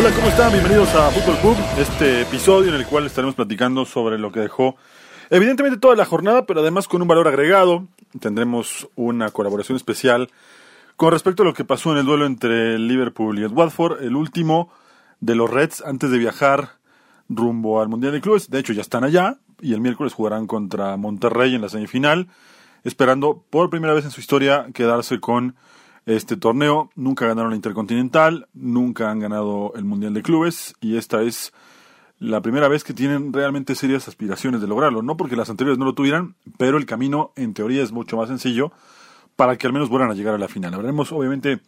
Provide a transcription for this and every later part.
Hola, ¿cómo están? Bienvenidos a Fútbol Club, este episodio en el cual estaremos platicando sobre lo que dejó evidentemente toda la jornada, pero además con un valor agregado. Tendremos una colaboración especial con respecto a lo que pasó en el duelo entre Liverpool y el Watford, el último de los Reds antes de viajar rumbo al Mundial de Clubes. De hecho, ya están allá y el miércoles jugarán contra Monterrey en la semifinal, esperando por primera vez en su historia quedarse con este torneo. Nunca ganaron la Intercontinental, nunca han ganado el Mundial de Clubes y esta es la primera vez que tienen realmente serias aspiraciones de lograrlo. No porque las anteriores no lo tuvieran, pero el camino en teoría es mucho más sencillo para que al menos vuelvan a llegar a la final. Hablaremos obviamente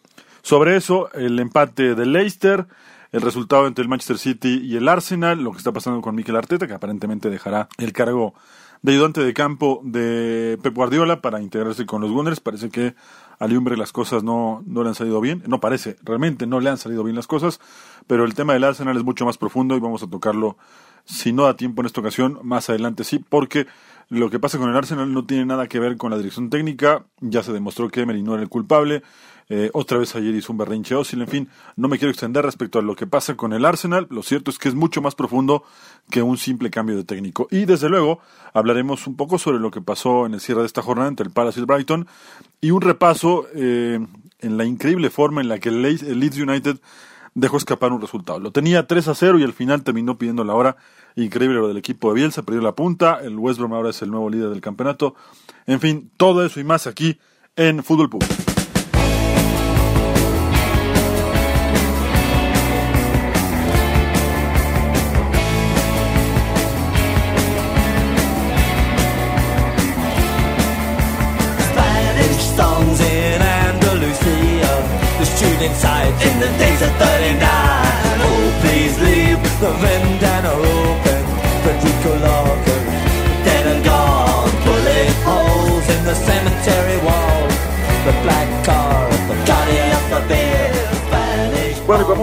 sobre eso, el empate del Leicester, el resultado entre el Manchester City y el Arsenal, lo que está pasando con Mikel Arteta, que aparentemente dejará el cargo de ayudante de campo de Pep Guardiola para integrarse con los Gunners. Parece que a Liumbre las cosas no, no le han salido bien. No parece, realmente no le han salido bien las cosas. Pero el tema del Arsenal es mucho más profundo y vamos a tocarlo, si no da tiempo en esta ocasión, más adelante sí, porque lo que pasa con el Arsenal no tiene nada que ver con la dirección técnica. Ya se demostró que Emery no era el culpable. Eh, otra vez ayer hizo un berrinche ósil, en fin, no me quiero extender respecto a lo que pasa con el Arsenal, lo cierto es que es mucho más profundo que un simple cambio de técnico. Y desde luego hablaremos un poco sobre lo que pasó en el cierre de esta jornada entre el Palace y el Brighton y un repaso eh, en la increíble forma en la que el Le- el Leeds United dejó escapar un resultado. Lo tenía 3 a 0 y al final terminó pidiendo la hora. Increíble lo del equipo de Bielsa, perdió la punta, el West Brom ahora es el nuevo líder del campeonato. En fin, todo eso y más aquí en Fútbol Pub.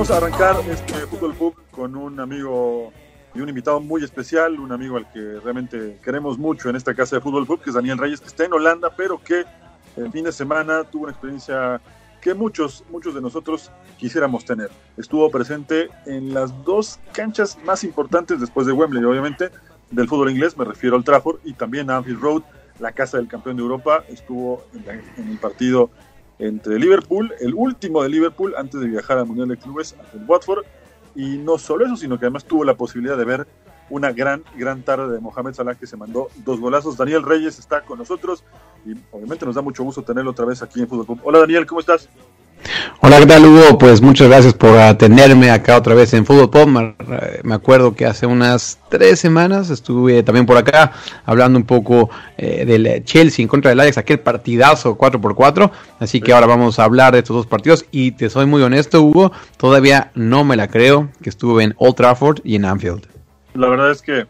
Vamos a arrancar este Fútbol Pub con un amigo y un invitado muy especial, un amigo al que realmente queremos mucho en esta casa de Fútbol Pub, que es Daniel Reyes, que está en Holanda, pero que el fin de semana tuvo una experiencia que muchos, muchos de nosotros quisiéramos tener. Estuvo presente en las dos canchas más importantes después de Wembley, obviamente, del fútbol inglés, me refiero al Trafford y también a Anfield Road, la casa del campeón de Europa, estuvo en, la- en el partido entre Liverpool, el último de Liverpool antes de viajar al Mundial de Clubes ante el Watford. Y no solo eso, sino que además tuvo la posibilidad de ver una gran, gran tarde de Mohamed Salah que se mandó dos golazos. Daniel Reyes está con nosotros y obviamente nos da mucho gusto tenerlo otra vez aquí en Fútbol Club. Hola Daniel, ¿cómo estás? Hola, ¿qué tal Hugo? Pues muchas gracias por atenderme acá otra vez en Fútbol Pop. Me, acuerdo que hace unas tres semanas estuve también por acá hablando un poco eh, del Chelsea en contra del Ajax, aquel partidazo 4x4. Así que ahora vamos a hablar de estos dos partidos y te soy muy honesto Hugo, todavía no me la creo que estuve en Old Trafford y en Anfield. La verdad es que,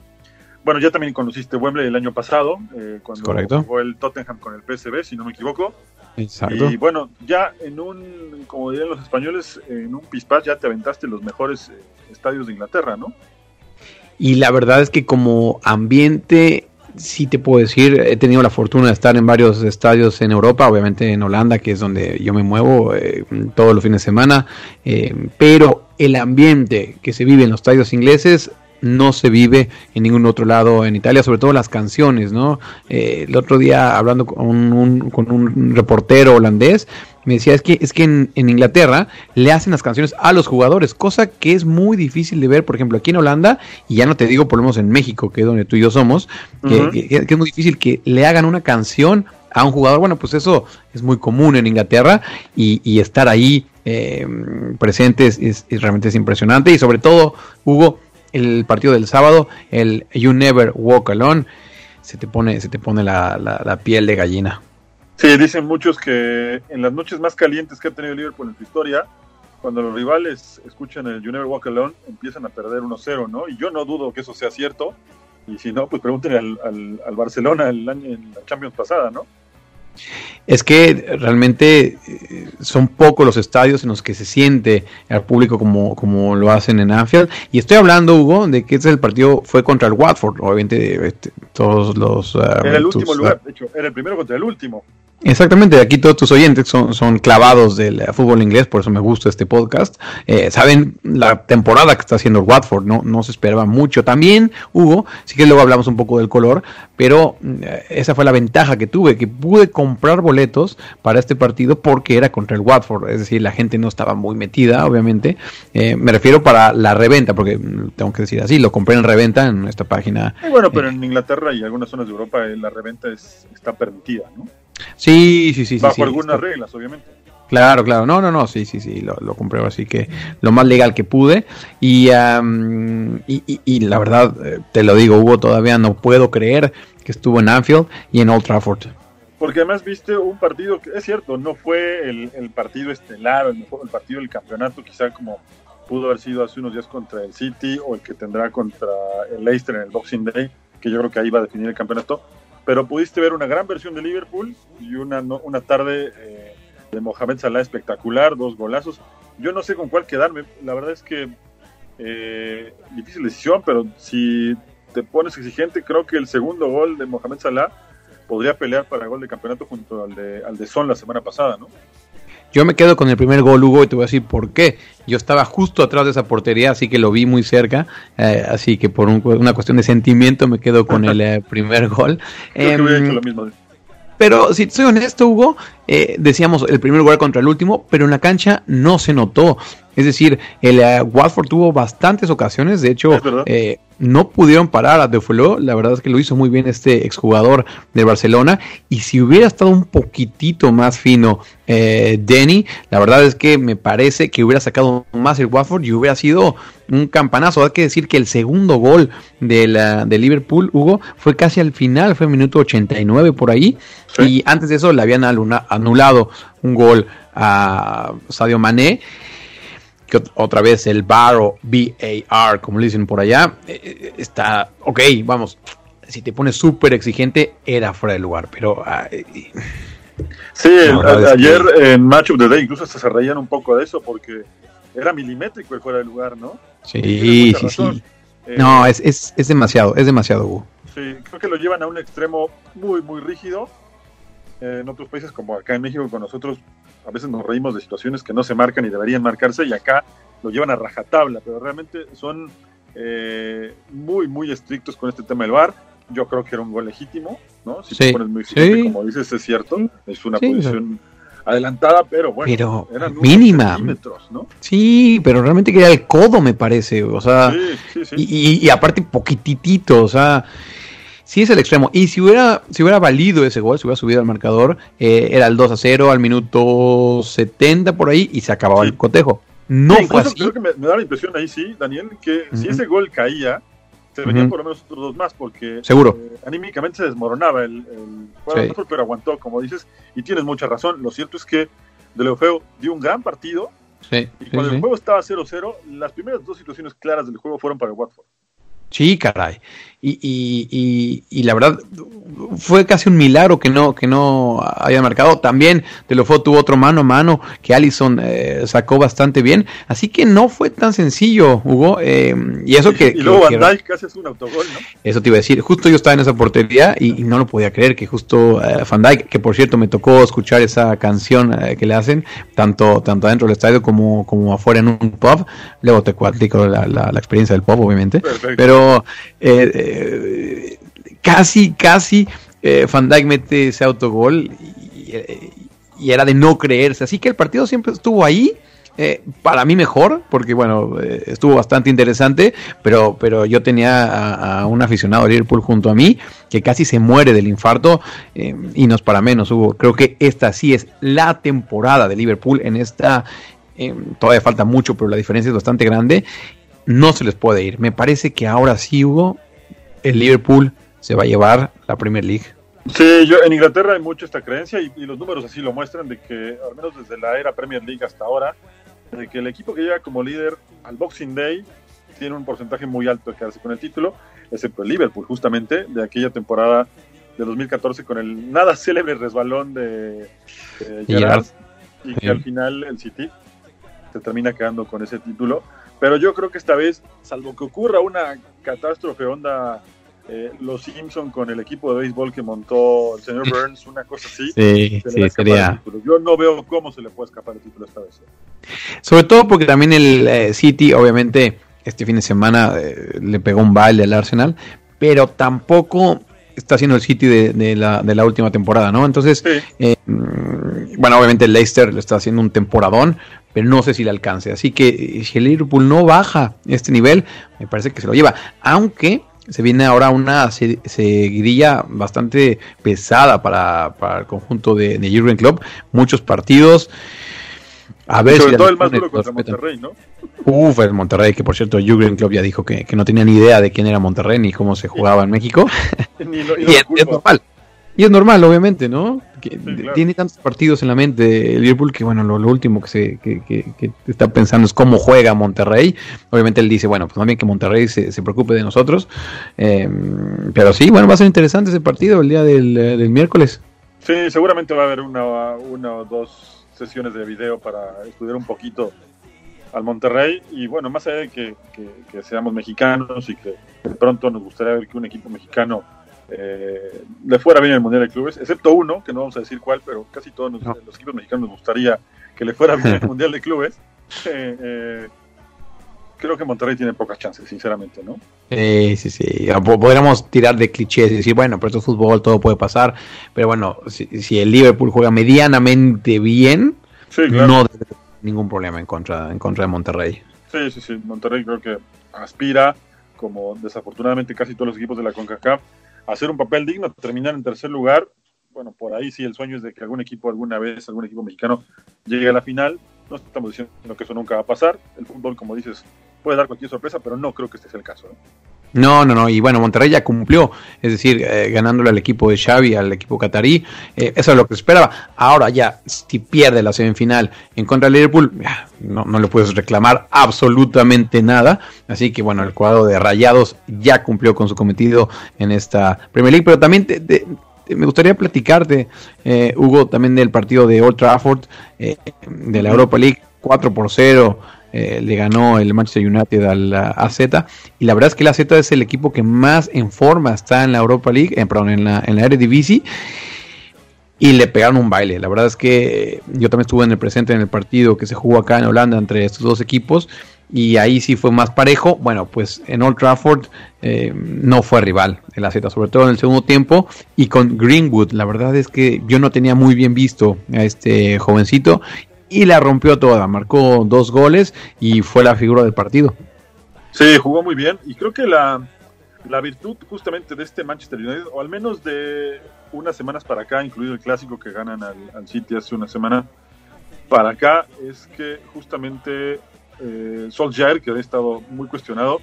bueno, ya también conociste Wembley el año pasado, eh, cuando Correcto. jugó el Tottenham con el PSV, si no me equivoco. Exacto. Y bueno, ya en un, como dirían los españoles, en un pispás ya te aventaste los mejores eh, estadios de Inglaterra, ¿no? Y la verdad es que como ambiente, sí te puedo decir, he tenido la fortuna de estar en varios estadios en Europa, obviamente en Holanda, que es donde yo me muevo eh, todos los fines de semana, eh, pero el ambiente que se vive en los estadios ingleses no se vive en ningún otro lado en Italia, sobre todo las canciones, ¿no? Eh, el otro día hablando con un, con un reportero holandés, me decía, es que, es que en, en, Inglaterra le hacen las canciones a los jugadores, cosa que es muy difícil de ver, por ejemplo, aquí en Holanda, y ya no te digo por lo menos en México, que es donde tú y yo somos, que, uh -huh. que, que es muy difícil que le hagan una canción a un jugador, bueno, pues eso es muy común en Inglaterra y, y estar ahí eh, presentes es, es, realmente es impresionante y sobre todo, Hugo, el partido del sábado, el You Never Walk Alone, se te pone, se te pone la, la, la piel de gallina. Sí, dicen muchos que en las noches más calientes que ha tenido Liverpool en su historia, cuando los rivales escuchan el You Never Walk Alone, empiezan a perder 1-0, ¿no? Y yo no dudo que eso sea cierto. Y si no, pues pregúntenle al, al, Barcelona el año, en la Champions pasada, ¿no? Es que realmente eh, son pocos los estadios en los que se siente al público como, como lo hacen en Anfield. Y estoy hablando, Hugo, de que ese el partido fue contra el Watford. Obviamente, este, todos los. Uh, era el último tus, lugar, de hecho, era el primero contra el último. Exactamente, aquí todos tus oyentes son, son clavados del uh, fútbol inglés, por eso me gusta este podcast. Eh, saben la temporada que está haciendo el Watford, no, no se esperaba mucho. También, Hugo, sí que luego hablamos un poco del color, pero uh, esa fue la ventaja que tuve, que pude comprar boletos para este partido porque era contra el Watford, es decir, la gente no estaba muy metida, obviamente. Eh, me refiero para la reventa, porque mm, tengo que decir así, lo compré en reventa en esta página. Y bueno, pero eh, en Inglaterra y algunas zonas de Europa eh, la reventa es, está permitida, ¿no? Sí, sí, sí. Bajo sí, algunas reglas, obviamente. Claro, claro, no, no, no, sí, sí, sí, lo, lo compré así que lo más legal que pude y, um, y, y, y, la verdad, te lo digo, Hugo, todavía no puedo creer que estuvo en Anfield y en Old Trafford. Porque además viste un partido que, es cierto, no fue el, el partido estelar, el, el partido del campeonato, quizá como pudo haber sido hace unos días contra el City o el que tendrá contra el Leicester en el Boxing Day, que yo creo que ahí va a definir el campeonato pero pudiste ver una gran versión de Liverpool y una, una tarde eh, de Mohamed Salah espectacular, dos golazos. Yo no sé con cuál quedarme, la verdad es que eh, difícil decisión, pero si te pones exigente, creo que el segundo gol de Mohamed Salah podría pelear para el gol de campeonato junto al de, al de Son la semana pasada, ¿no? Yo me quedo con el primer gol, Hugo, y te voy a decir por qué. Yo estaba justo atrás de esa portería, así que lo vi muy cerca. Eh, así que por un, una cuestión de sentimiento me quedo con el eh, primer gol. Creo que hubiera hecho lo mismo. Pero si soy honesto, Hugo, eh, decíamos el primer gol contra el último, pero en la cancha no se notó. Es decir, el uh, Watford tuvo bastantes ocasiones, de hecho, eh, no pudieron parar a Defolo, la verdad es que lo hizo muy bien este exjugador de Barcelona, y si hubiera estado un poquitito más fino eh, Denny, la verdad es que me parece que hubiera sacado más el Watford y hubiera sido un campanazo. Hay que decir que el segundo gol de, la, de Liverpool, Hugo, fue casi al final, fue minuto 89 por ahí, sí. y antes de eso le habían anulado un gol a Sadio Mané que otra vez el VAR o VAR, como le dicen por allá, eh, está, ok, vamos, si te pones súper exigente, era fuera de lugar, pero... Ay, sí, a, ayer que... en Match of the Day incluso se reían un poco de eso, porque era milimétrico el fuera de lugar, ¿no? Sí, sí, sí. Eh, no, es, es, es demasiado, es demasiado, Hugo. Sí, creo que lo llevan a un extremo muy, muy rígido. Eh, en otros países como acá en México con nosotros a veces nos reímos de situaciones que no se marcan y deberían marcarse y acá lo llevan a rajatabla, pero realmente son eh, muy, muy estrictos con este tema del VAR. Yo creo que era un gol legítimo, ¿no? Si sí, te pones muy exigente, sí. como dices, es cierto, es una sí, posición adelantada, pero bueno, pero eran mínima. ¿no? Sí, pero realmente que era el codo, me parece, o sea, y, y, y aparte poquititito, o sea, sí es el extremo. Y si hubiera, si hubiera valido ese gol, si hubiera subido al marcador, eh, era el 2 a 0 al minuto 70 por ahí y se acababa sí. el cotejo. No sí, fue así. Creo que me, me, da la impresión ahí, sí, Daniel, que uh -huh. si ese gol caía, se venían uh -huh. por lo menos otros dos más, porque Seguro. Eh, anímicamente se desmoronaba el, el jugador, sí. pero aguantó, como dices, y tienes mucha razón. Lo cierto es que Delefeo dio un gran partido. Y cuando el juego estaba 0-0, las primeras dos situaciones claras del juego fueron para el Watford. Sí, caray. Y, y, y, y, la verdad fue casi un milagro que no que no haya marcado. También de lo fue tuvo otro mano a mano que Allison eh, sacó bastante bien. Así que no fue tan sencillo, Hugo. Eh, y eso que. Y, luego que, Van Dijk casi hace un autogol, ¿no? Eso te iba a decir. Justo yo estaba en esa portería y, no lo podía creer que justo eh, Van Dijk, que por cierto me tocó escuchar esa canción eh, que le hacen, tanto, tanto adentro del estadio como, como afuera en un pub. Luego te cuadrico la, la, la experiencia del pub, obviamente. Perfecto. Pero. Eh, casi, casi eh, mete ese autogol y, era de no creerse. Así que el partido siempre estuvo ahí. Eh, para mí mejor, porque bueno, eh, estuvo bastante interesante, pero, pero yo tenía a, un aficionado de Liverpool junto a mí que casi se muere del infarto eh, y no es para menos, Hugo. Creo que esta sí es la temporada de Liverpool en esta... todavía falta mucho, pero la diferencia es bastante grande. No se les puede ir. Me parece que ahora sí, Hugo, el Liverpool se va a llevar la Premier League. Sí, yo, en Inglaterra hay mucho esta creencia y, y, los números así lo muestran de que, al menos desde la era Premier League hasta ahora, de que el equipo que llega como líder al Boxing Day tiene un porcentaje muy alto de quedarse con el título, excepto el Liverpool, justamente, de aquella temporada de 2014 con el nada célebre resbalón de, Gerrard y que sí. al final el City se termina quedando con ese título. Pero yo creo que esta vez, salvo que ocurra una catástrofe onda eh, los Simpson con el equipo de béisbol que montó el señor Burns, una cosa así. Sí, se sí, sería. Yo no veo cómo se le puede escapar el título esta vez. Sobre todo porque también el eh, City, obviamente, este fin de semana eh, le pegó un baile al Arsenal, pero tampoco está haciendo el City de, de, la, de la, última temporada, ¿no? Entonces, sí. eh, bueno, obviamente el Leicester le está haciendo un temporadón, pero no sé si le alcance. Así que si el Liverpool no baja este nivel, me parece que se lo lleva. Aunque se viene ahora una seguidilla bastante pesada para, para el conjunto de, de Jurgen Klopp, muchos partidos. A ver sobre si todo el más duro contra Monterrey, ¿no? Uf, el Monterrey, que por cierto, Jurgen Klopp ya dijo que, que, no tenía ni idea de quién era Monterrey ni cómo se jugaba en México. ni lo, ni y es, es, normal. Y es normal, obviamente, ¿no? Que sí, claro. Tiene tantos partidos en la mente el Liverpool que, bueno, lo, lo último que, se, que, que, que, está pensando es cómo juega Monterrey. Obviamente él dice, bueno, pues bien que Monterrey se, se preocupe de nosotros. Eh, pero sí, bueno, va a ser interesante ese partido el día del, del miércoles. Sí, seguramente va a haber una, una o dos sesiones de video para estudiar un poquito al Monterrey y bueno, más allá de que, que, que, seamos mexicanos y que de pronto nos gustaría ver que un equipo mexicano eh, le fuera bien el Mundial de Clubes, excepto uno, que no vamos a decir cuál, pero casi todos los, no. los equipos mexicanos nos gustaría que le fuera bien el Mundial de Clubes. Eh, eh, creo que Monterrey tiene pocas chances, sinceramente, ¿no? Sí, sí, sí. Podríamos tirar de clichés y decir, bueno, pero esto es fútbol, todo puede pasar. Pero bueno, si, si el Liverpool juega medianamente bien, sí, claro. no debe ningún problema en contra, en contra de Monterrey. Sí, sí, sí. Monterrey creo que aspira, como desafortunadamente casi todos los equipos de la CONCACAF, a hacer un papel digno, terminar en tercer lugar. Bueno, por ahí sí el sueño es de que algún equipo alguna vez, algún equipo mexicano llegue a la final. No estamos diciendo que eso nunca va a pasar. El fútbol, como dices, puede dar cualquier sorpresa, pero no creo que este sea el caso. No, no, no. Y bueno, Monterrey ya cumplió, es decir, eh, ganándole al equipo de Xavi, al equipo catarí. Eh, eso es lo que esperaba. Ahora ya, si pierde la semifinal en contra de Liverpool, no, no le puedes reclamar absolutamente nada. Así que bueno, el cuadro de Rayados ya cumplió con su cometido en esta Premier League. Pero también te, te, me gustaría platicarte, eh, Hugo, también del partido de Old Trafford, eh, de la Europa League, 4 por 0. Eh, le ganó el Manchester United al AZ y la verdad es que el AZ es el equipo que más en forma está en la Europa League, eh, perdón, en la, en la Eredivisie y le pegaron un baile. La verdad es que yo también estuve en el presente en el partido que se jugó acá en Holanda entre estos dos equipos y ahí sí fue más parejo. Bueno, pues en Old Trafford eh, no fue rival el AZ, sobre todo en el segundo tiempo y con Greenwood. La verdad es que yo no tenía muy bien visto a este jovencito y la rompió toda, marcó dos goles y fue la figura del partido. Sí, jugó muy bien y creo que la, la virtud justamente de este Manchester United, o al menos de unas semanas para acá, incluido el clásico que ganan al, City hace una semana para acá, es que justamente eh, Solskjaer, que había estado muy cuestionado,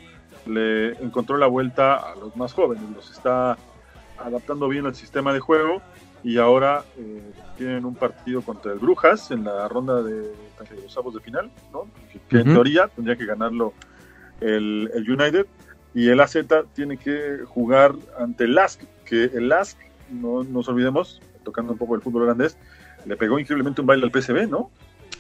le encontró la vuelta a los más jóvenes, los está adaptando bien al sistema de juego y ahora eh, tienen un partido contra el Brujas en la ronda de, los avos de final, ¿no? que, que uh -huh. en teoría tendría que ganarlo el, el, United. y el AZ tiene que jugar ante el LASK, que el LASK, no nos olvidemos, tocando un poco el fútbol holandés, le pegó increíblemente un baile al PSV, ¿no?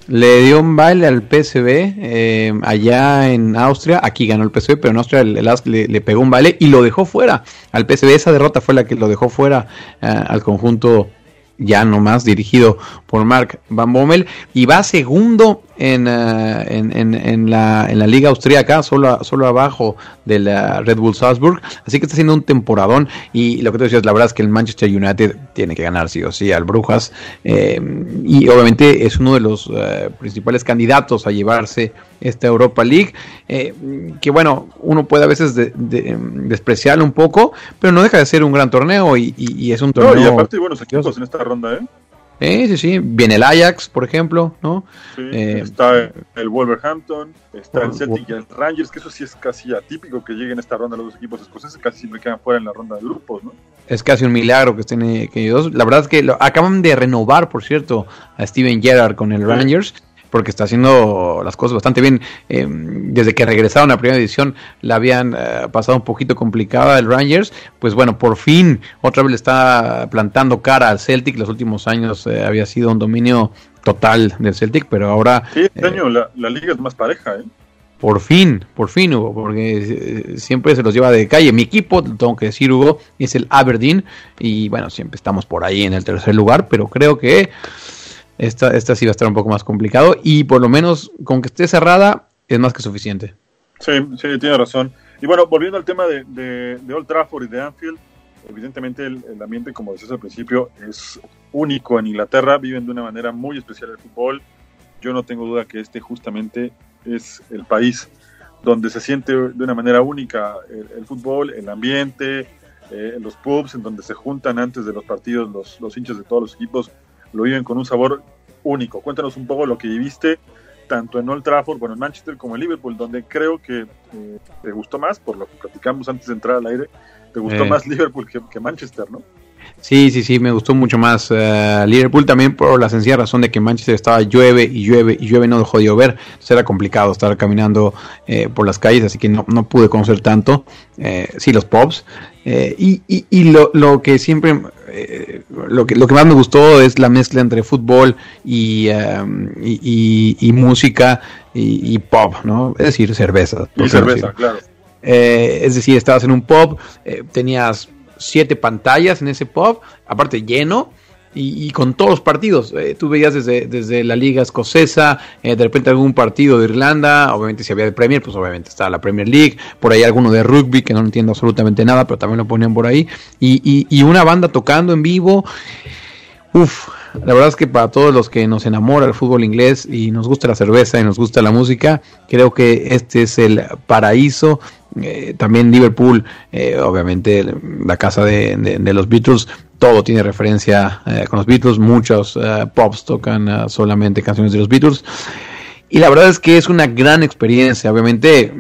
Le dio un baile al PSV eh, allá en Austria. Aquí ganó el PSV, pero en Austria el, el ASK le, le, pegó un baile y lo dejó fuera al PSV. Esa derrota fue la que lo dejó fuera uh, al conjunto ya nomás dirigido por Mark Van Bommel y va segundo en, uh, en, en, en, la, en la liga austríaca, solo, solo abajo de la Red Bull Salzburg, así que está haciendo un temporadón y lo que te decías, la verdad es que el Manchester United tiene que ganar sí o sí al Brujas eh, y obviamente es uno de los uh, principales candidatos a llevarse esta Europa League, eh, que bueno, uno puede a veces de, de, despreciarlo un poco, pero no deja de ser un gran torneo y, y, y es un torneo... No, y aparte buenos equipos en esta ronda, ¿eh? Eh, sí, sí, viene el Ajax, por ejemplo, ¿no? Sí, eh, está el Wolverhampton, está el Celtic y el Rangers, que eso sí es casi atípico que lleguen a esta ronda los dos equipos escoceses, casi siempre quedan fuera en la ronda de grupos, ¿no? Es casi un milagro que estén que dos. La verdad es que lo, acaban de renovar, por cierto, a Steven Gerrard con el sí. Porque está haciendo las cosas bastante bien. Eh, desde que regresaron a la primera edición la habían eh, pasado un poquito complicada el Rangers, pues bueno, por fin otra vez le está plantando cara al Celtic. Los últimos años eh, había sido un dominio total del Celtic, pero ahora... Sí, este año la, la, liga es más pareja, ¿eh? Por fin, por fin, Hugo, porque siempre se los lleva de calle. Mi equipo, tengo que decir, Hugo, es el Aberdeen y bueno, siempre estamos por ahí en el tercer lugar, pero creo que esta, esta sí va a estar un poco más complicado y por lo menos con que esté cerrada es más que suficiente. Sí, sí, tiene razón. Y bueno, volviendo al tema de, de, de Old Trafford y de Anfield, evidentemente el, ambiente, como decías al principio, es único en Inglaterra, viven de una manera muy especial el fútbol. Yo no tengo duda que este justamente es el país donde se siente de una manera única el, el fútbol, el ambiente, eh, los pubs en donde se juntan antes de los partidos los, los hinchas de todos los equipos lo viven con un sabor único. Cuéntanos un poco lo que viviste tanto en Old Trafford, bueno, en Manchester como en Liverpool, donde creo que eh, te gustó más, por lo que platicamos antes de entrar al aire, te gustó eh. más Liverpool que, que, Manchester, ¿no? Sí, sí, sí, me gustó mucho más uh, Liverpool también por la sencilla razón de que Manchester estaba llueve y llueve y llueve, no dejó de llover, entonces era complicado estar caminando eh, por las calles, así que no, no pude conocer tanto, eh, sí, los pubs, y, y, y lo, lo, que siempre eh, lo, que, lo que más me gustó es la mezcla entre fútbol y, um, y, y, y, música y, pop, ¿no? Es decir, cerveza. Y cerveza, claro. Eh, es decir, estabas en un pub, eh, tenías siete pantallas en ese pub, aparte lleno, y, y, con todos los partidos. Eh, tú veías desde, desde la liga escocesa, eh, de repente algún partido de Irlanda, obviamente si había de Premier, pues obviamente está la Premier League, por ahí alguno de rugby que no entiendo absolutamente nada, pero también lo ponían por ahí, y, y una banda tocando en vivo. Uf, la verdad es que para todos los que nos enamora el fútbol inglés y nos gusta la cerveza y nos gusta la música, creo que este es el paraíso. Eh, también Liverpool, eh, obviamente la casa de, los Beatles, todo tiene referencia eh, con los Beatles, muchos pops tocan solamente canciones de los Beatles. Y la verdad es que es una gran experiencia, obviamente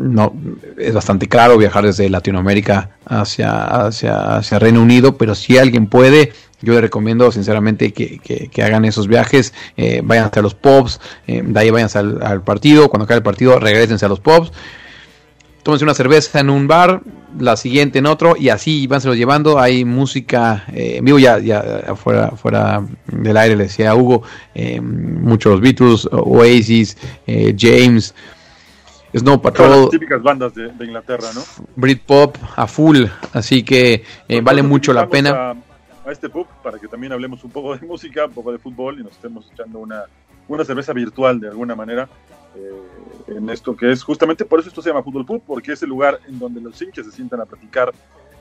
no es bastante caro viajar desde Latinoamérica hacia, hacia, hacia Reino Unido, pero si alguien puede, yo les recomiendo sinceramente que, que, hagan esos viajes, eh, vayan hasta los pubs, eh, de ahí vayan al, al, partido, cuando acabe el partido regresense a los pubs, tómense una cerveza en un bar, la siguiente en otro y así lo llevando, hay música eh, en vivo, ya, ya fuera, fuera del aire le decía a Hugo, eh, muchos Beatles, Oasis, eh, James, Snow Patrol. Las típicas bandas de, de, Inglaterra, ¿no? Britpop a full, así que eh, vale mucho la pena. A, a, este pub para que también hablemos un poco de música, un poco de fútbol y nos estemos echando una, una cerveza virtual de alguna manera eh, en esto que es justamente por eso esto se llama Fútbol Pub, porque es el lugar en donde los hinchas se sientan a platicar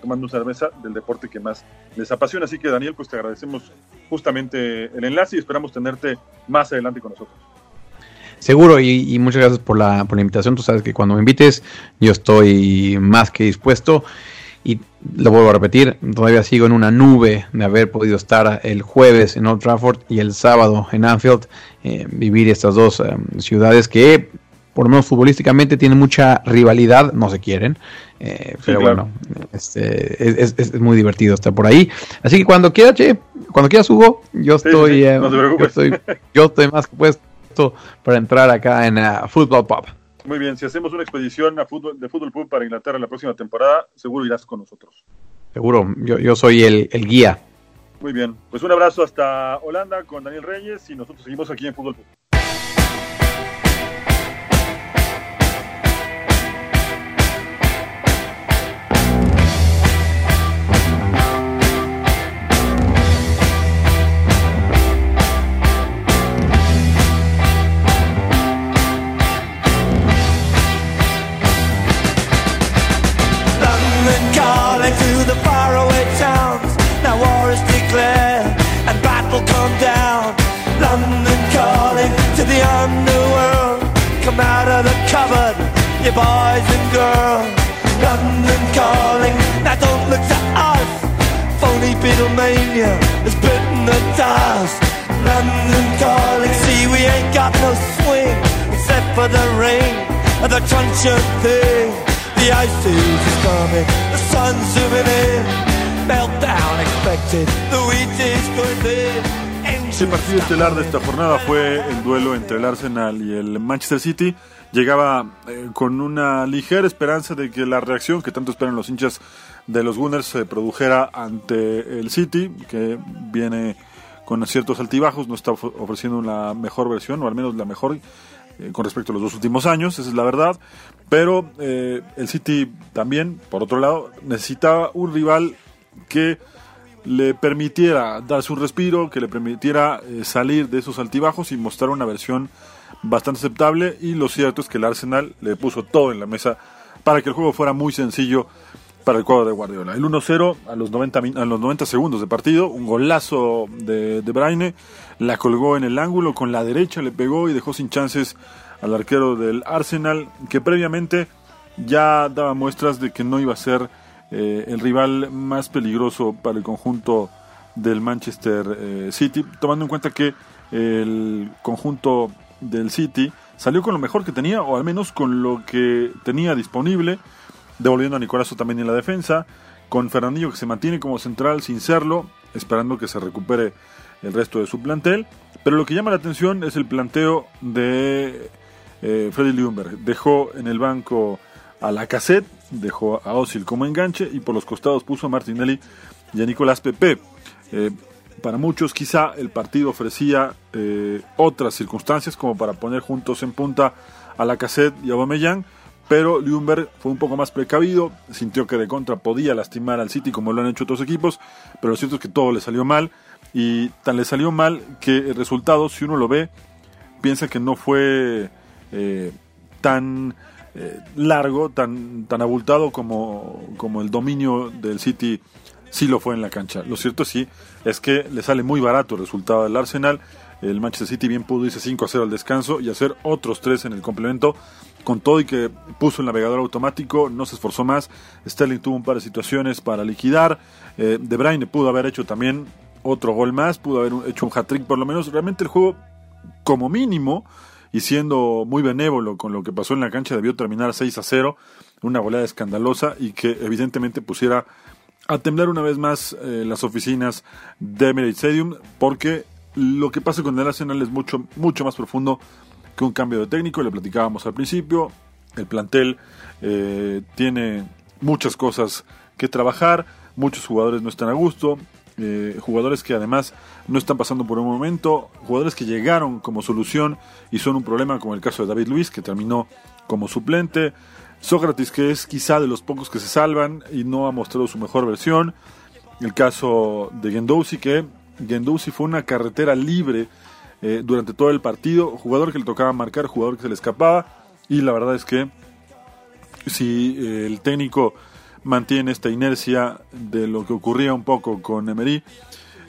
tomando cerveza del deporte que más les apasiona. Así que Daniel, pues te agradecemos justamente el enlace y esperamos tenerte más adelante con nosotros. Seguro, y, y, muchas gracias por la, por la invitación. Tú sabes que cuando me invites, yo estoy más que dispuesto. Y lo vuelvo a repetir, todavía sigo en una nube de haber podido estar el jueves en Old Trafford y el sábado en Anfield, eh, vivir estas dos eh, ciudades que, por lo menos futbolísticamente, tienen mucha rivalidad, no se quieren. Eh, sí, pero claro. bueno, este, es, es, es, muy divertido estar por ahí. Así que cuando quieras, che, cuando quieras, Hugo, yo estoy, sí, sí, no yo estoy, yo estoy más que puesto para entrar acá en uh, Football Pop. Muy bien, si hacemos una expedición a fútbol, de fútbol pub para Inglaterra la próxima temporada, seguro irás con nosotros. Seguro, yo, yo soy el, el guía. Muy bien, pues un abrazo hasta Holanda con Daniel Reyes y nosotros seguimos aquí en Fútbol Pub. You boys and girls. London calling, now don't look to us. Phony Beatlemania has bitten the dust. London calling, see we ain't got no swing except for the rain and the crunch of thing. The ice age is coming, the sun's zooming in. Meltdown expected, the wheat is thin. El partido estelar de esta jornada fue el duelo entre el Arsenal y el Manchester City. Llegaba eh, con una ligera esperanza de que la reacción que tanto esperan los hinchas de los Gunners se produjera ante el City, que viene con ciertos altibajos, no está of- ofreciendo la mejor versión, o al menos la mejor eh, con respecto a los dos últimos años, esa es la verdad. Pero eh, el City también, por otro lado, necesitaba un rival que le permitiera darse un respiro, que le permitiera eh, salir de esos altibajos y mostrar una versión bastante aceptable. Y lo cierto es que el Arsenal le puso todo en la mesa para que el juego fuera muy sencillo para el cuadro de Guardiola. El 1-0 a los 90 min- a los 90 segundos de partido, un golazo de De Bruyne, la colgó en el ángulo con la derecha, le pegó y dejó sin chances al arquero del Arsenal, que previamente ya daba muestras de que no iba a ser eh, el rival más peligroso para el conjunto del Manchester eh, City, tomando en cuenta que el conjunto del City salió con lo mejor que tenía, o al menos con lo que tenía disponible, devolviendo a Nicolazo también en la defensa, con Fernandillo que se mantiene como central sin serlo, esperando que se recupere el resto de su plantel. Pero lo que llama la atención es el planteo de eh, Freddy Ljungberg. Dejó en el banco a la cassette, dejó a Osil como enganche y por los costados puso a Martinelli y a Nicolás Pepe. Eh, para muchos quizá el partido ofrecía eh, otras circunstancias como para poner juntos en punta a la cassette y a Aubameyang, pero Ljungberg fue un poco más precavido, sintió que de contra podía lastimar al City como lo han hecho otros equipos, pero lo cierto es que todo le salió mal y tan le salió mal que el resultado, si uno lo ve, piensa que no fue eh, tan eh, largo, tan, tan abultado como, como el dominio del City sí lo fue en la cancha. Lo cierto sí es que le sale muy barato el resultado del Arsenal. El Manchester City bien pudo irse 5 a 0 al descanso y hacer otros 3 en el complemento. Con todo y que puso el navegador automático, no se esforzó más. Sterling tuvo un par de situaciones para liquidar. Eh, de Bruyne pudo haber hecho también otro gol más, pudo haber hecho un hat-trick por lo menos. Realmente el juego, como mínimo, y siendo muy benévolo con lo que pasó en la cancha, debió terminar 6 a 0, una goleada escandalosa y que evidentemente pusiera a temblar una vez más eh, las oficinas de Emirates Stadium, porque lo que pasa con el Arsenal es mucho, mucho más profundo que un cambio de técnico, le platicábamos al principio, el plantel eh, tiene muchas cosas que trabajar, muchos jugadores no están a gusto, eh, jugadores que además no están pasando por un momento, jugadores que llegaron como solución y son un problema, como el caso de David Luis, que terminó como suplente, Sócrates, que es quizá de los pocos que se salvan y no ha mostrado su mejor versión, el caso de Gendouzi, que Gendouzi fue una carretera libre eh, durante todo el partido, jugador que le tocaba marcar, jugador que se le escapaba, y la verdad es que si eh, el técnico mantiene esta inercia de lo que ocurría un poco con Emery,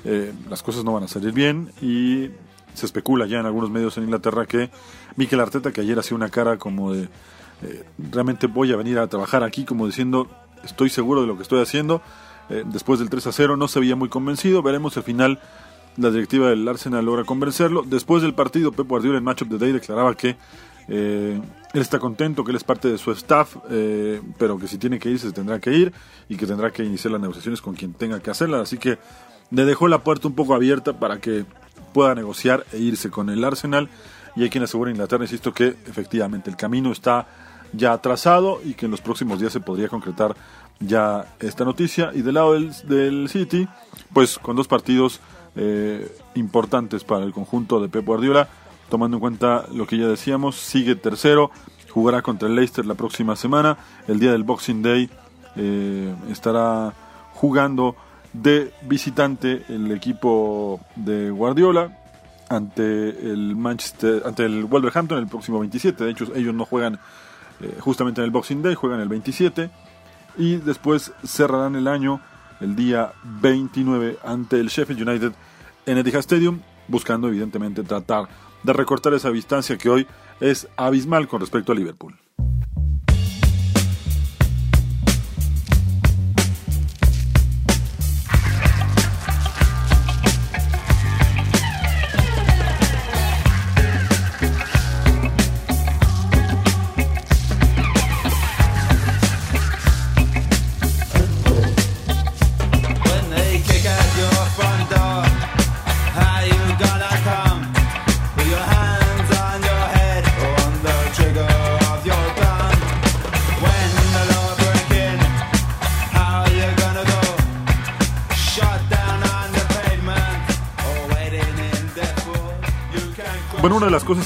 eh, las cosas no van a salir bien y se especula ya en algunos medios en Inglaterra que Mikel Arteta, que ayer hacía una cara como de eh, realmente voy a venir a trabajar aquí, como diciendo estoy seguro de lo que estoy haciendo, eh, después del 3 a 0 no se veía muy convencido, veremos al final la directiva del Arsenal logra convencerlo. Después del partido, Pep Guardiola en Match of the Day declaraba que eh, él está contento, que él es parte de su staff, eh, pero que si tiene que irse se tendrá que ir y que tendrá que iniciar las negociaciones con quien tenga que hacerlas. Así que le dejó la puerta un poco abierta para que pueda negociar e irse con el Arsenal. y hay quien asegura en Inglaterra, insisto, que efectivamente el camino está ya trazado y que en los próximos días se podría concretar ya esta noticia. Y del lado del, del City, pues con dos partidos eh, importantes para el conjunto de Pep Guardiola, tomando en cuenta lo que ya decíamos, sigue tercero, jugará contra el Leicester la próxima semana, el día del Boxing Day eh, estará jugando de visitante el equipo de Guardiola ante el Manchester ante el Wolverhampton el próximo 27 de hecho ellos no juegan eh, justamente en el Boxing Day juegan el 27 y después cerrarán el año el día 29 ante el Sheffield United en Etihad Stadium buscando evidentemente tratar de recortar esa distancia que hoy es abismal con respecto a Liverpool.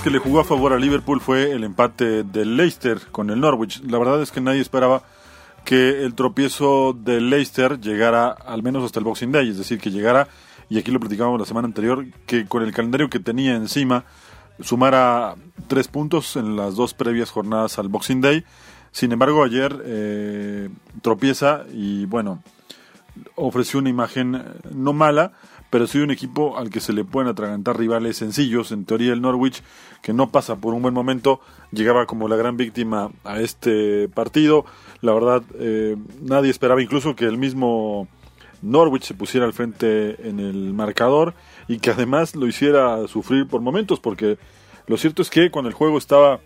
Que le jugó a favor a Liverpool fue el empate del Leicester con el Norwich. La verdad es que nadie esperaba que el tropiezo del Leicester llegara al menos hasta el Boxing Day, es decir, que llegara, y aquí lo platicábamos la semana anterior, que con el calendario que tenía encima sumara tres puntos en las dos previas jornadas al Boxing Day. Sin embargo, ayer eh, tropieza y bueno, ofreció una imagen eh, no mala, pero sí un equipo al que se le pueden atragantar rivales sencillos. En teoría, el Norwich, que no pasa por un buen momento, llegaba como la gran víctima a este partido. La verdad, eh, nadie esperaba incluso que el mismo Norwich se pusiera al frente en el marcador y que además lo hiciera sufrir por momentos, porque lo cierto es que cuando el juego estaba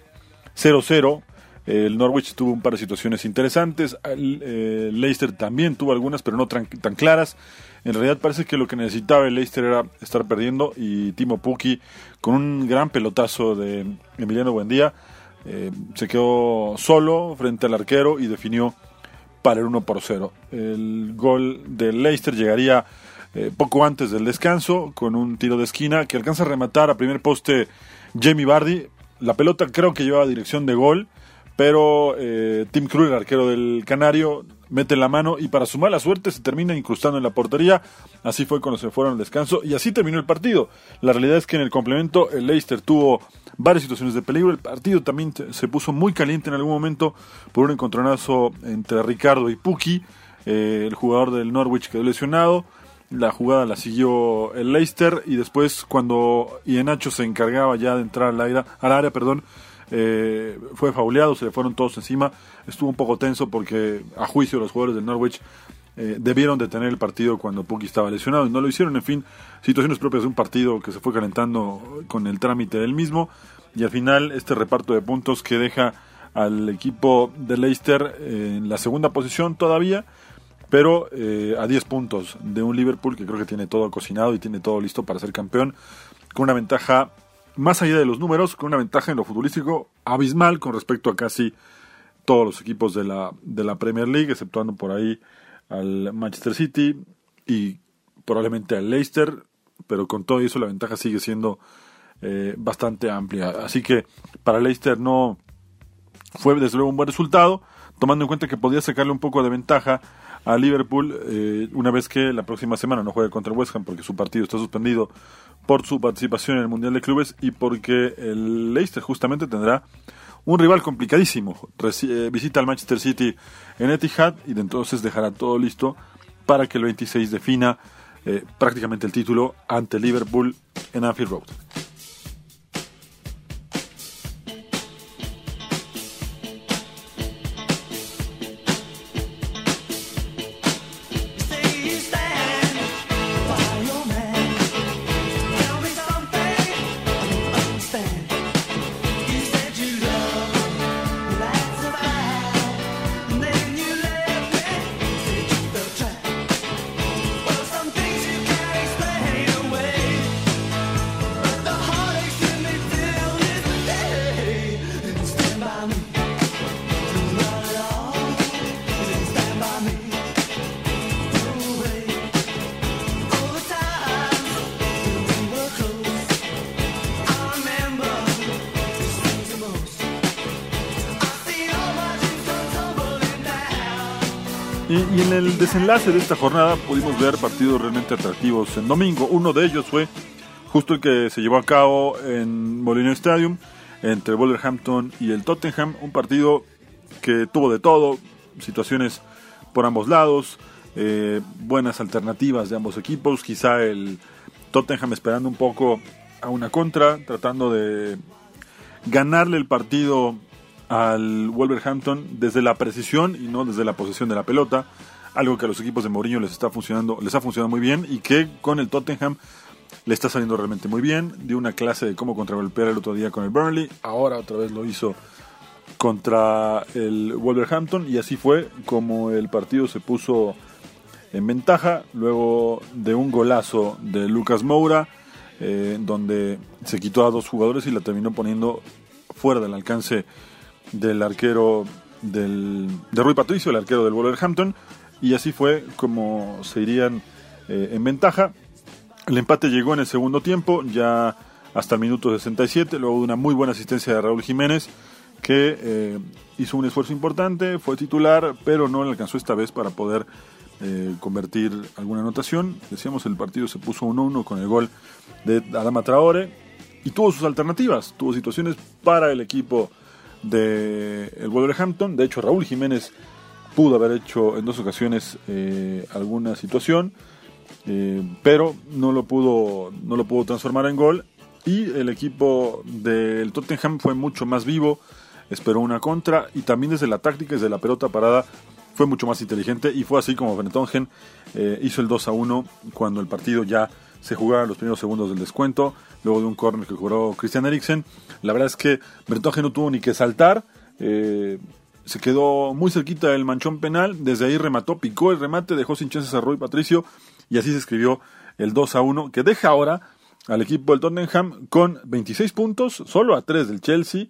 0-0, el Norwich tuvo un par de situaciones interesantes. Eh, Leicester también tuvo algunas, pero no tan claras. En realidad parece que lo que necesitaba el Leicester era estar perdiendo y Timo Pukki con un gran pelotazo de Emiliano Buendía eh, se quedó solo frente al arquero y definió para el 1 por 0. El gol del Leicester llegaría eh, poco antes del descanso con un tiro de esquina que alcanza a rematar a primer poste Jamie Bardi. La pelota creo que llevaba dirección de gol, pero eh, Tim Krul, el arquero del Canario, mete la mano y para su mala suerte se termina incrustando en la portería. Así fue cuando se fueron al descanso y así terminó el partido. La realidad es que en el complemento el Leicester tuvo varias situaciones de peligro. El partido también se puso muy caliente en algún momento por un encontronazo entre Ricardo y Puki. Eh, el jugador del Norwich quedó lesionado. La jugada la siguió el Leicester y después cuando Ienacho se encargaba ya de entrar al, aire, al área, perdón, eh, fue fauleado, se le fueron todos encima. Estuvo un poco tenso porque a juicio los jugadores del Norwich eh, debieron detener el partido cuando Puki estaba lesionado y no lo hicieron. En fin, situaciones propias de un partido que se fue calentando con el trámite del mismo y al final este reparto de puntos que deja al equipo de Leicester en la segunda posición todavía pero eh, a 10 puntos de un Liverpool que creo que tiene todo cocinado y tiene todo listo para ser campeón, con una ventaja más allá de los números, con una ventaja en lo futbolístico abismal con respecto a casi todos los equipos de la, de la Premier League, exceptuando por ahí al Manchester City y probablemente al Leicester, pero con todo eso la ventaja sigue siendo eh, bastante amplia. Así que para Leicester no fue desde luego un buen resultado, tomando en cuenta que podía sacarle un poco de ventaja a Liverpool eh, una vez que la próxima semana no juegue contra el West Ham porque su partido está suspendido por su participación en el Mundial de Clubes y porque el Leicester justamente tendrá un rival complicadísimo. Eh, visita al Manchester City en Etihad y entonces dejará todo listo para que el 26 defina eh, prácticamente el título ante Liverpool en Anfield Road. En el desenlace de esta jornada pudimos ver partidos realmente atractivos en domingo. Uno de ellos fue justo el que se llevó a cabo en Molino Stadium entre Wolverhampton y el Tottenham. Un partido que tuvo de todo, situaciones por ambos lados, eh, buenas alternativas de ambos equipos. Quizá el Tottenham esperando un poco a una contra, tratando de ganarle el partido al Wolverhampton desde la precisión y no desde la posesión de la pelota, algo que a los equipos de Mourinho les está funcionando, les ha funcionado muy bien y que con el Tottenham le está saliendo realmente muy bien. Dio una clase de cómo contragolpear el otro día con el Burnley, ahora otra vez lo hizo contra el Wolverhampton y así fue como el partido se puso en ventaja luego de un golazo de Lucas Moura eh, donde se quitó a dos jugadores y la terminó poniendo fuera del alcance del arquero del, de Rui Patricio, el arquero del Wolverhampton, y así fue como se irían eh, en ventaja. El empate llegó en el segundo tiempo, ya hasta el minuto 67, luego de una muy buena asistencia de Raúl Jiménez, que eh, hizo un esfuerzo importante, fue titular, pero no le alcanzó esta vez para poder eh, convertir alguna anotación. Decíamos, el partido se puso 1-1 con el gol de Adama Traore y tuvo sus alternativas, tuvo situaciones para el equipo de el Wolverhampton. De hecho, Raúl Jiménez pudo haber hecho en dos ocasiones eh, alguna situación, eh, pero no lo pudo no lo pudo transformar en gol. Y el equipo del Tottenham fue mucho más vivo, esperó una contra y también desde la táctica, desde la pelota parada, fue mucho más inteligente y fue así como Benetongen eh, hizo el 2 a 1 cuando el partido ya se jugaba los primeros segundos del descuento, luego de un córner que cobró Christian Eriksen. La verdad es que Benetongen no tuvo ni que saltar, eh, se quedó muy cerquita del manchón penal, desde ahí remató, picó el remate, dejó sin chances a Roy Patricio y así se escribió el 2 a 1 que deja ahora al equipo del Tottenham con 26 puntos, solo a 3 del Chelsea,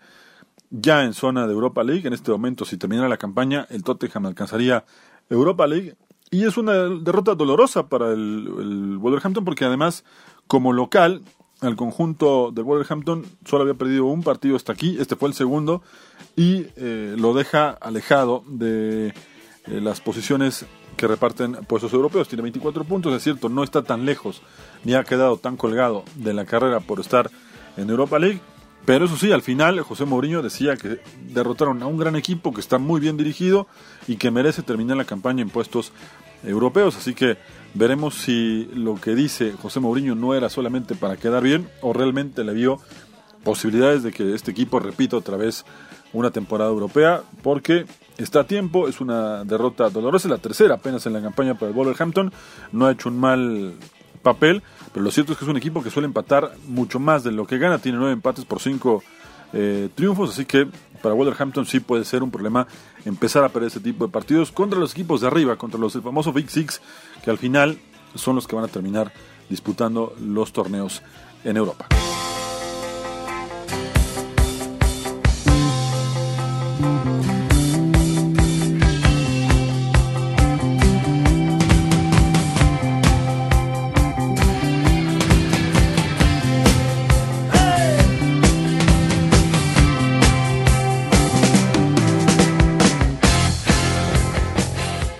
ya en zona de Europa League. En este momento, si terminara la campaña, el Tottenham alcanzaría Europa League. Y es una derrota dolorosa para el Wolverhampton porque además, como local, el conjunto del Wolverhampton solo había perdido un partido hasta aquí, este fue el segundo, y eh, lo deja alejado de eh, las posiciones que reparten puestos europeos. Tiene 24 puntos, es cierto, no está tan lejos, ni ha quedado tan colgado de la carrera por estar en Europa League. Pero eso sí, al final José Mourinho decía que derrotaron a un gran equipo que está muy bien dirigido y que merece terminar la campaña en puestos europeos. Así que veremos si lo que dice José Mourinho no era solamente para quedar bien o realmente le vio posibilidades de que este equipo repita otra vez una temporada europea, porque está a tiempo, es una derrota dolorosa, la tercera apenas en la campaña para el Wolverhampton, no ha hecho un mal papel, pero lo cierto es que es un equipo que suele empatar mucho más de lo que gana, tiene nueve empates por cinco eh, triunfos, así que para Wolverhampton sí puede ser un problema empezar a perder ese tipo de partidos contra los equipos de arriba, contra los famosos Big Six, que al final son los que van a terminar disputando los torneos en Europa.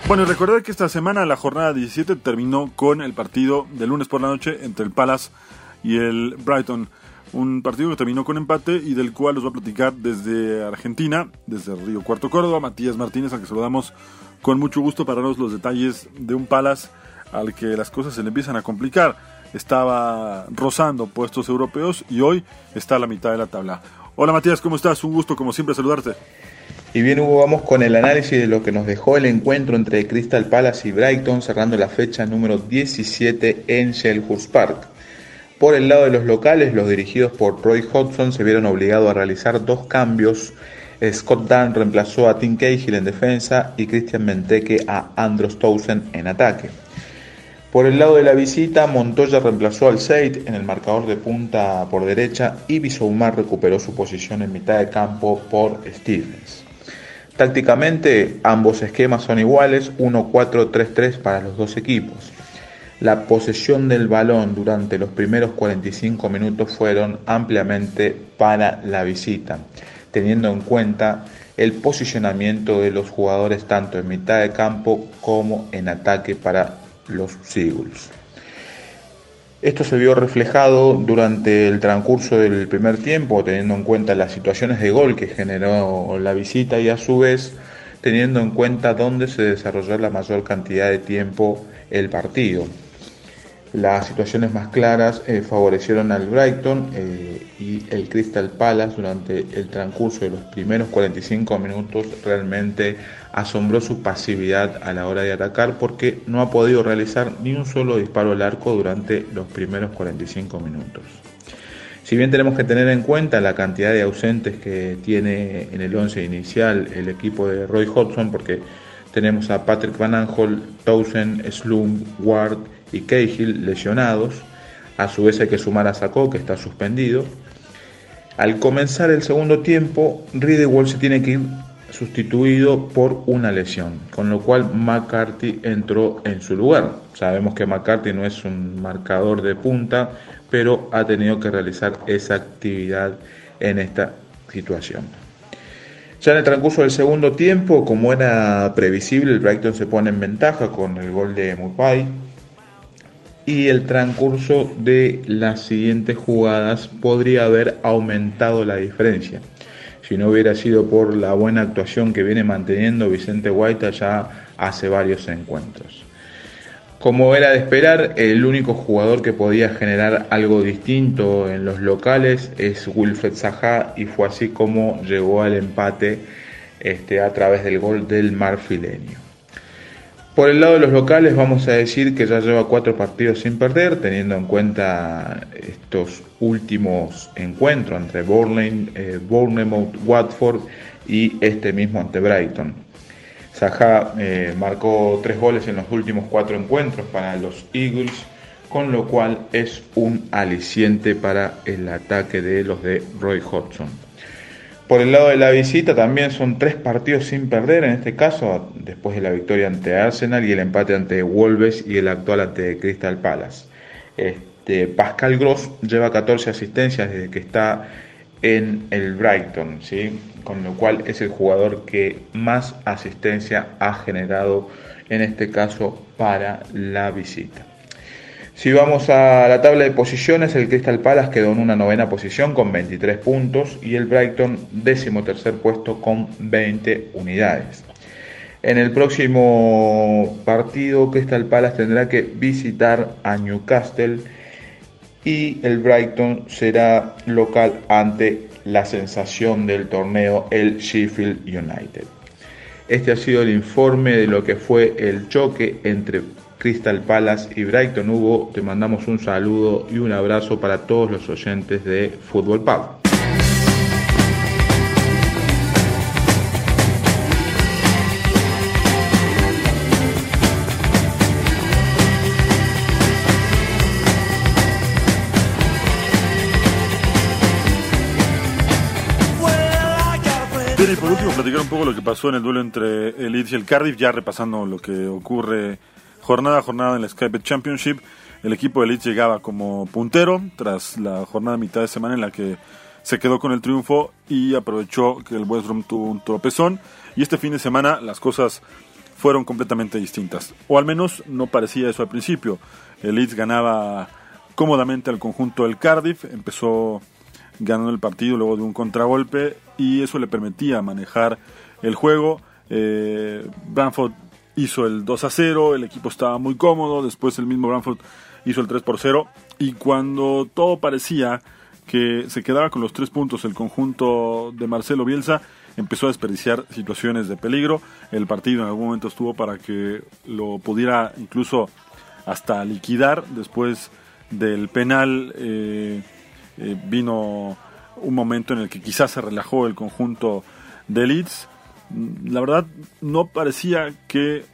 Bueno, recordar que esta semana la jornada 17 terminó con el partido de lunes por la noche entre el Palace y el Brighton. Un partido que terminó con empate y del cual os voy a platicar desde Argentina, desde Río Cuarto Córdoba, Matías Martínez, al que saludamos con mucho gusto para darnos los detalles de un Palace al que las cosas se le empiezan a complicar. Estaba rozando puestos europeos y hoy está a la mitad de la tabla. Hola Matías, ¿cómo estás? Un gusto como siempre saludarte. Y bien, Hugo, vamos con el análisis de lo que nos dejó el encuentro entre Crystal Palace y Brighton, cerrando la fecha número 17 en Selhurst Park. Por el lado de los locales, los dirigidos por Roy Hodgson se vieron obligados a realizar dos cambios. Scott Dunn reemplazó a Tim Cahill en defensa y Christian Benteke a Andros Townsend en ataque. Por el lado de la visita, Montoya reemplazó al Seid en el marcador de punta por derecha y Bisoumar recuperó su posición en mitad de campo por Stevens. Tácticamente, ambos esquemas son iguales, 1-4-3-3 para los dos equipos. La posesión del balón durante los primeros 45 minutos fueron ampliamente para la visita. teniendo en cuenta el posicionamiento de los jugadores tanto en mitad de campo como en ataque para los Seagulls. Esto se vio reflejado durante el transcurso del primer tiempo, teniendo en cuenta las situaciones de gol que generó la visita y a su vez teniendo en cuenta dónde se desarrolló la mayor cantidad de tiempo el partido. Las situaciones más claras eh, favorecieron al Brighton eh, y el Crystal Palace durante el transcurso de los primeros 45 minutos realmente asombró su pasividad a la hora de atacar porque no ha podido realizar ni un solo disparo al arco durante los primeros 45 minutos. Si bien tenemos que tener en cuenta la cantidad de ausentes que tiene en el 11 inicial el equipo de Roy Hodgson, porque tenemos a Patrick Van Aanholt, Townsend, Slum, Ward y Cahill lesionados. A su vez hay que sumar a Sacó, que está suspendido. Al comenzar el segundo tiempo, Riddewall se tiene que ir sustituido por una lesión, con lo cual McCarthy entró en su lugar. Sabemos que McCarthy no es un marcador de punta, pero ha tenido que realizar esa actividad en esta situación. Ya en el transcurso del segundo tiempo, como era previsible, el Brighton se pone en ventaja con el gol de Mupai. Y el transcurso de las siguientes jugadas podría haber aumentado la diferencia. Si no hubiera sido por la buena actuación que viene manteniendo Vicente Guaita ya hace varios encuentros. Como era de esperar, el único jugador que podía generar algo distinto en los locales es Wilfred Zaha y fue así como llegó al empate este, a través del gol del marfileño. Por el lado de los locales vamos a decir que ya lleva cuatro partidos sin perder, teniendo en cuenta estos últimos encuentros entre eh, Bournemouth, Watford y este mismo ante Brighton. Saha eh, marcó tres goles en los últimos cuatro encuentros para los Eagles, con lo cual es un aliciente para el ataque de los de Roy Hodgson. Por el lado de la visita también son tres partidos sin perder, en este caso después de la victoria ante Arsenal y el empate ante Wolves y el actual ante Crystal Palace. Este, Pascal Gross lleva 14 asistencias desde que está en el Brighton, con lo cual es el jugador que más asistencia ha generado en este caso para la visita. Si vamos a la tabla de posiciones, el Crystal Palace quedó en una novena posición con 23 puntos y el Brighton décimo tercer puesto con 20 unidades. En el próximo partido, Crystal Palace tendrá que visitar a Newcastle y el Brighton será local ante la sensación del torneo, el Sheffield United. Este ha sido el informe de lo que fue el choque entre Crystal Palace y Brighton. Hugo, te mandamos un saludo y un abrazo para todos los oyentes de Fútbol Pub. Bien, y por último, platicar un poco lo que pasó en el duelo entre el Leeds y el Cardiff, ya repasando lo que ocurre jornada jornada en la Skype Championship. El equipo de Leeds llegaba como puntero tras la jornada mitad de semana en la que se quedó con el triunfo y aprovechó que el West Brom tuvo un tropezón. Y este fin de semana las cosas fueron completamente distintas. O al menos no parecía eso al principio. El Leeds ganaba cómodamente al conjunto del Cardiff, empezó ganando el partido luego de un contragolpe y eso le permitía manejar el juego. Eh, hizo el 2 a 0, el equipo estaba muy cómodo, después el mismo Bramford hizo el 3 por 0 y cuando todo parecía que se quedaba con los tres puntos el conjunto de Marcelo Bielsa, empezó a desperdiciar situaciones de peligro. El partido en algún momento estuvo para que lo pudiera incluso hasta liquidar después del penal. Eh, eh, vino un momento en el que quizás se relajó el conjunto de Leeds. Mm, la verdad, no parecía que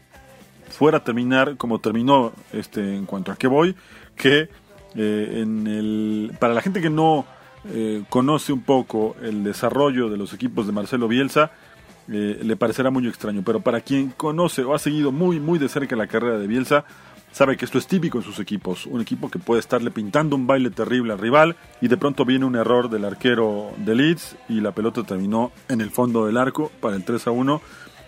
fuera a terminar como terminó este en cuanto a qué voy, que eh, en el, para la gente que no eh, conoce un poco el desarrollo de los equipos de Marcelo Bielsa, le parecerá muy extraño, pero para quien conoce o ha seguido muy muy de cerca la carrera de Bielsa, sabe que esto es típico en sus equipos. Un equipo que puede estarle pintando un baile terrible al rival y de pronto viene un error del arquero de Leeds y la pelota terminó en el fondo del arco para el 3 a 1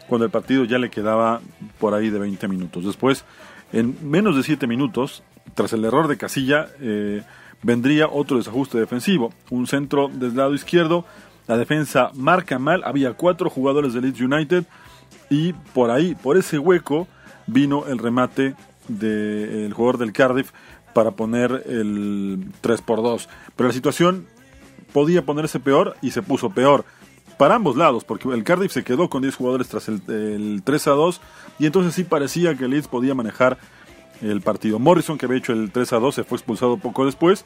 cuando el partido ya le quedaba por ahí de 20 minutos. Después, en menos de 7 minutos, tras el error de Casilla, eh, vendría otro desajuste defensivo. Un centro del lado izquierdo, la defensa marca mal, había cuatro jugadores de Leeds United y por ahí, por ese hueco, vino el remate del jugador del Cardiff para poner el 3 por 2. Pero la situación podía ponerse peor y se puso peor para ambos lados, porque el Cardiff se quedó con 10 jugadores tras el, el 3 a 2 y entonces sí parecía que Leeds podía manejar el partido. Morrison, que había hecho el 3 a 2, se fue expulsado poco después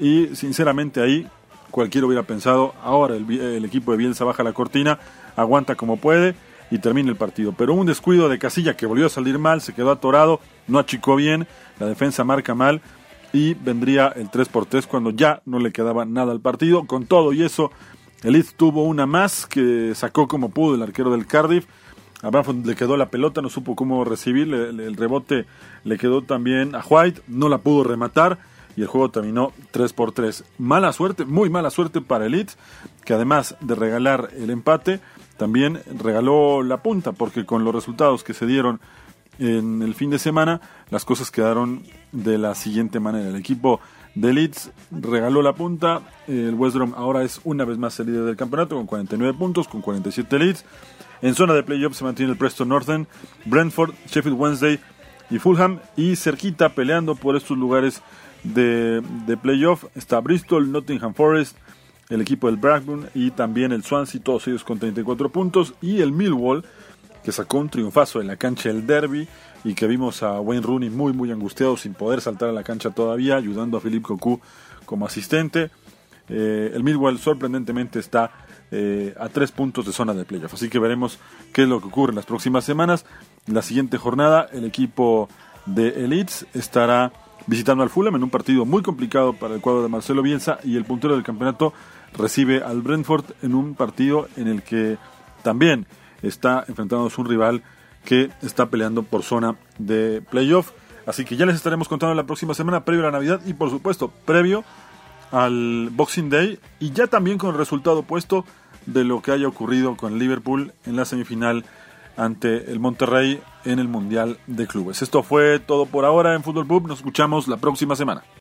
y sinceramente ahí cualquiera hubiera pensado, ahora el, el equipo de Bielsa baja la cortina, aguanta como puede y termina el partido. Pero un descuido de Casilla que volvió a salir mal, se quedó atorado, no achicó bien, la defensa marca mal y vendría el 3 por 3 cuando ya no le quedaba nada al partido. Con todo y eso, el Leeds tuvo una más que sacó como pudo el arquero del Cardiff. A Bradford le quedó la pelota, no supo cómo recibir, el rebote le quedó también a White, no la pudo rematar y el juego terminó 3 por 3. Mala suerte, muy mala suerte para el que además de regalar el empate, también regaló la punta, porque con los resultados que se dieron en el fin de semana, las cosas quedaron de la siguiente manera. El equipo de Leeds regaló la punta, el West Brom ahora es una vez más el líder del campeonato con 49 puntos, con 47 Leeds. En zona de playoff se mantiene el Preston Northern, Brentford, Sheffield Wednesday y Fulham. Y cerquita peleando por estos lugares de, de playoff está Bristol, Nottingham Forest, el equipo del Blackburn y también el Swansea, todos ellos con 34 puntos. Y el Millwall, que sacó un triunfazo en la cancha del Derby y que vimos a Wayne Rooney muy muy angustiado sin poder saltar a la cancha todavía, ayudando a Philippe Cocu como asistente. Eh, el Millwall sorprendentemente está eh, a tres puntos de zona de playoff, así que veremos qué es lo que ocurre en las próximas semanas. La siguiente jornada el equipo de Elites estará visitando al Fulham en un partido muy complicado para el cuadro de Marcelo Bielsa y el puntero del campeonato recibe al Brentford en un partido en el que también está enfrentándose un rival que está peleando por zona de playoff. Así que ya les estaremos contando la próxima semana, previo a la Navidad y por supuesto previo al Boxing Day y ya también con el resultado opuesto de lo que haya ocurrido con Liverpool en la semifinal ante el Monterrey en el Mundial de Clubes. Esto fue todo por ahora en Fútbol Pub. Nos escuchamos la próxima semana.